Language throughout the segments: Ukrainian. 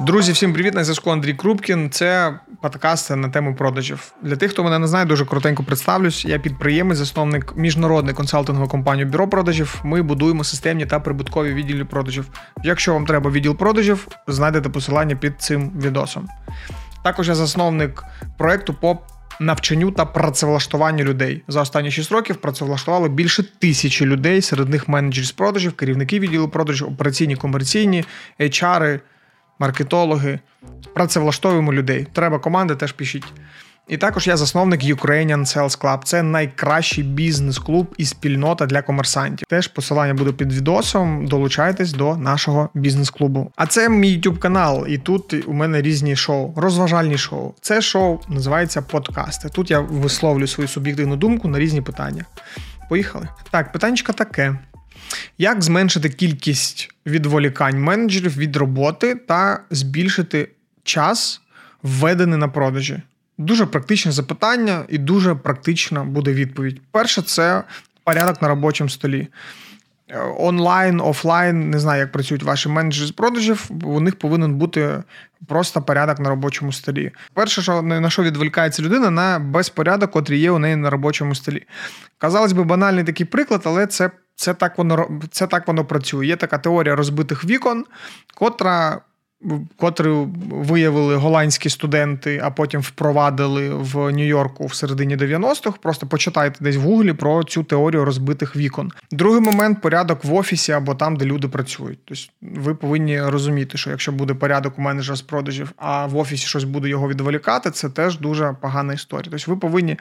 Друзі, всім привіт! На зв'язку Андрій Крупкін. Це подкаст на тему продажів. Для тих, хто мене не знає, дуже коротенько представлюсь. Я підприємець, засновник міжнародної консалтингової компанії Бюро продажів. Ми будуємо системні та прибуткові відділи продажів. Якщо вам треба відділ продажів, знайдете посилання під цим відосом. Також я засновник проекту по навчанню та працевлаштуванню людей. За останні 6 років працевлаштували більше тисячі людей, серед них менеджери з продажів, керівники відділу продажів, операційні комерційні, HR, маркетологи. Працевлаштовуємо людей. Треба команди, теж пишіть. І також я засновник Ukrainian Sales Club. Це найкращий бізнес-клуб і спільнота для комерсантів. Теж посилання буде під відосом. Долучайтесь до нашого бізнес-клубу. А це мій youtube канал, і тут у мене різні шоу, розважальні шоу. Це шоу називається подкасти. Тут я висловлю свою суб'єктивну думку на різні питання. Поїхали. Так, питаннячко таке. Як зменшити кількість відволікань менеджерів від роботи та збільшити час, введений на продажі? Дуже практичне запитання і дуже практична буде відповідь. Перше, це порядок на робочому столі. Е, онлайн, офлайн, не знаю, як працюють ваші менеджери з продажів. У них повинен бути просто порядок на робочому столі. Перше, що на що відволікається людина, на безпорядок, котрий є у неї на робочому столі. Казалось би, банальний такий приклад, але це це так воно це так воно працює. Є така теорія розбитих вікон, котра котру виявили голландські студенти, а потім впровадили в Нью-Йорку в середині 90-х. Просто почитайте десь в гуглі про цю теорію розбитих вікон. Другий момент порядок в офісі або там, де люди працюють. Тобто ви повинні розуміти, що якщо буде порядок у менеджера з продажів, а в офісі щось буде його відволікати, це теж дуже погана історія. Тобто ви повинні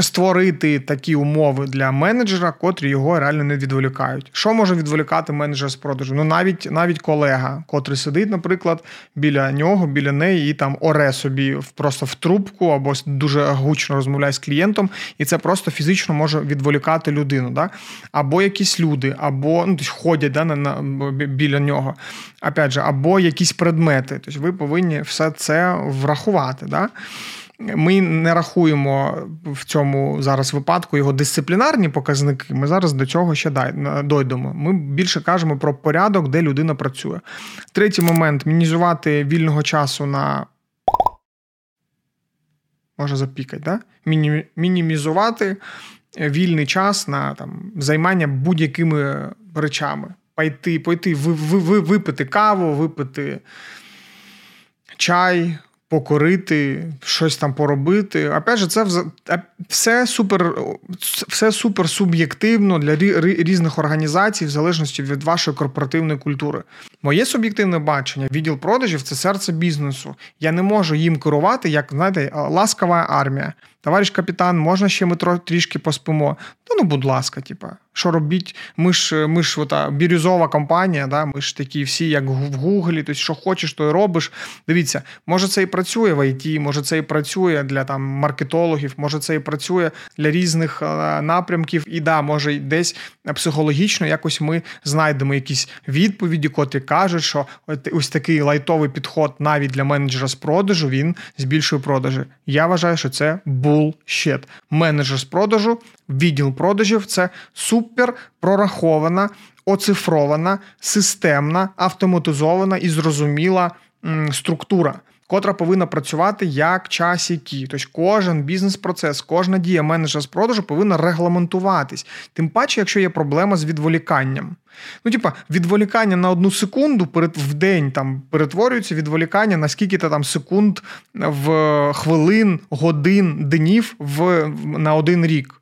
створити такі умови для менеджера, котрі його реально не відволікають. Що може відволікати менеджера з продажу? Ну навіть навіть колега, котрий сидить, наприклад, біля нього, біля неї, і там оре собі просто в трубку або дуже гучно розмовляє з клієнтом, і це просто фізично може відволікати людину. Да? Або якісь люди, або ну, ходять да, на, на, біля нього. Опять же, або якісь предмети. Тобто ви повинні все це врахувати. Да? Ми не рахуємо в цьому зараз випадку його дисциплінарні показники. Ми зараз до цього ще дойдемо. Ми більше кажемо про порядок, де людина працює. Третій момент мінізувати вільного часу на. Може запікати, да? Міні... мінімізувати вільний час на там, займання будь-якими речами. Пойти, пойти, ви, ви, ви, випити каву, випити чай, покорити, щось там поробити. Опять же, це все супер все супер суб'єктивно для різних організацій, в залежності від вашої корпоративної культури. Моє суб'єктивне бачення, відділ продажів це серце бізнесу. Я не можу їм керувати, як знаєте, ласкава армія. Товариш капітан, можна ще ми трішки поспимо. Та ну, будь ласка, типа, що робіть? Ми ж ми ж ота бірюзова компанія, да? ми ж такі всі, як в Гуглі, тобто, що хочеш, то й робиш. Дивіться, може це і працює в ІТ, може це і працює для там маркетологів, може це і працює для різних е, напрямків. І да, може десь психологічно якось ми знайдемо якісь відповіді, котрі кажуть, що ось такий лайтовий підход навіть для менеджера з продажу він збільшує продажі. Я вважаю, що це bullshit. Менеджер з продажу, відділ продажів це супер прорахована, оцифрована, системна, автоматизована і зрозуміла структура котра повинна працювати як часики. Тобто кожен бізнес-процес, кожна дія менеджера з продажу повинна регламентуватись. Тим паче, якщо є проблема з відволіканням. Ну, типа, відволікання на одну секунду в день там перетворюється відволікання на скільки-то там секунд в хвилин, годин, днів в на один рік.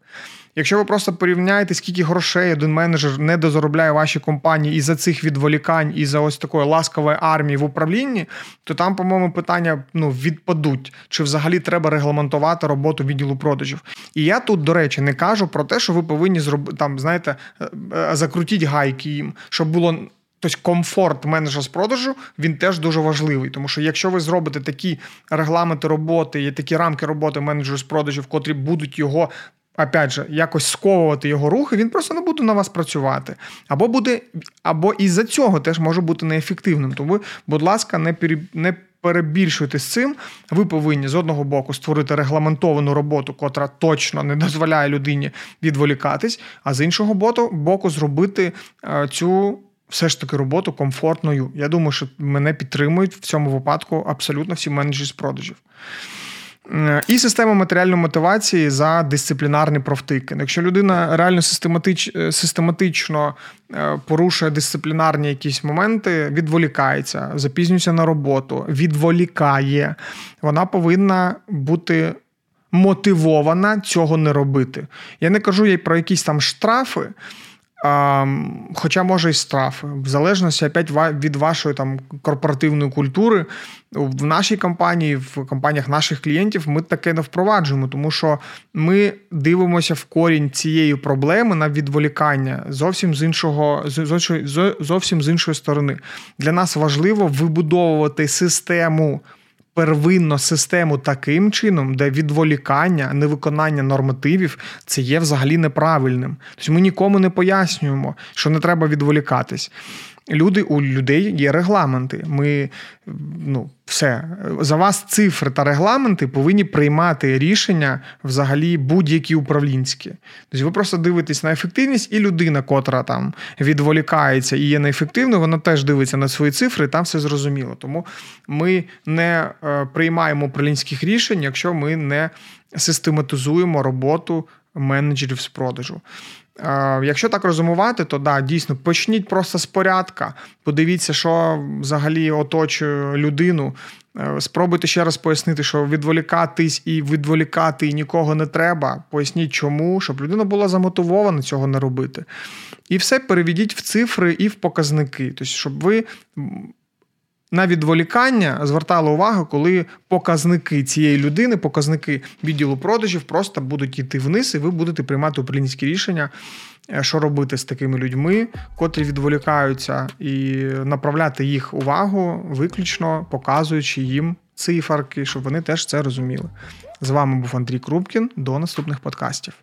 Якщо ви просто порівняєте, скільки грошей один менеджер не дозаробляє вашій компанії і за цих відволікань, і за ось такої ласкової армії в управлінні, то там, по-моєму, питання ну, відпадуть, чи взагалі треба регламентувати роботу відділу продажів. І я тут, до речі, не кажу про те, що ви повинні зробити там, знаєте, е, е, закрутіть гайки їм, щоб було. Тобто комфорт менеджера з продажу він теж дуже важливий, тому що якщо ви зробите такі регламенти роботи і такі рамки роботи менеджеру з продажів, котрі будуть його опять же, якось сковувати його рухи, він просто не буде на вас працювати. Або буде, або із-за цього теж може бути неефективним. Тому, будь ласка, не пере, не перебільшуйте з цим. Ви повинні з одного боку створити регламентовану роботу, котра точно не дозволяє людині відволікатись, а з іншого боку, зробити е, цю все ж таки роботу комфортною. Я думаю, що мене підтримують в цьому випадку абсолютно всі менеджери з продажів. І система матеріальної мотивації за дисциплінарні профтики. Якщо людина реально систематич, е, систематично е, порушує дисциплінарні якісь моменти, відволікається, запізнюється на роботу, відволікає, вона повинна бути мотивована цього не робити. Я не кажу їй про якісь там штрафи. Хоча може і штрафи, в залежності опять від вашої там корпоративної культури. В нашій компанії, в компаніях наших клієнтів, ми таке не впроваджуємо, тому що ми дивимося в корінь цієї проблеми на відволікання зовсім з іншого, зовсім з іншої сторони. Для нас важливо вибудовувати систему первинно систему таким чином, де відволікання, невиконання нормативів це є взагалі неправильним. Тобто ми нікому не пояснюємо, що не треба відволікатись. Люди у людей є регламенти. Ми ну, все за вас цифри та регламенти повинні приймати рішення взагалі будь-які управлінські. Тобто ви просто дивитесь на ефективність, і людина, котра там відволікається і є неефективною, вона теж дивиться на свої цифри, і там все зрозуміло. Тому ми не е, приймаємо управлінських рішень, якщо ми не систематизуємо роботу менеджерів з продажу. Якщо так розумувати, то да, дійсно почніть просто з порядка. Подивіться, що взагалі оточує людину. Е, спробуйте ще раз пояснити, що відволікатись і відволікати нікого не треба. Поясніть, чому, щоб людина була замотивована цього не робити. І все переведіть в цифри і в показники. Тобто, щоб ви на відволікання звертали увагу, коли показники цієї людини, показники відділу продажів просто будуть йти вниз, і ви будете приймати управлінські рішення, е, що робити з такими людьми, котрі відволікаються, і направляти їх увагу, виключно показуючи їм циферки, щоб вони теж це розуміли. З вами був Андрій Крупкін. До наступних подкастів.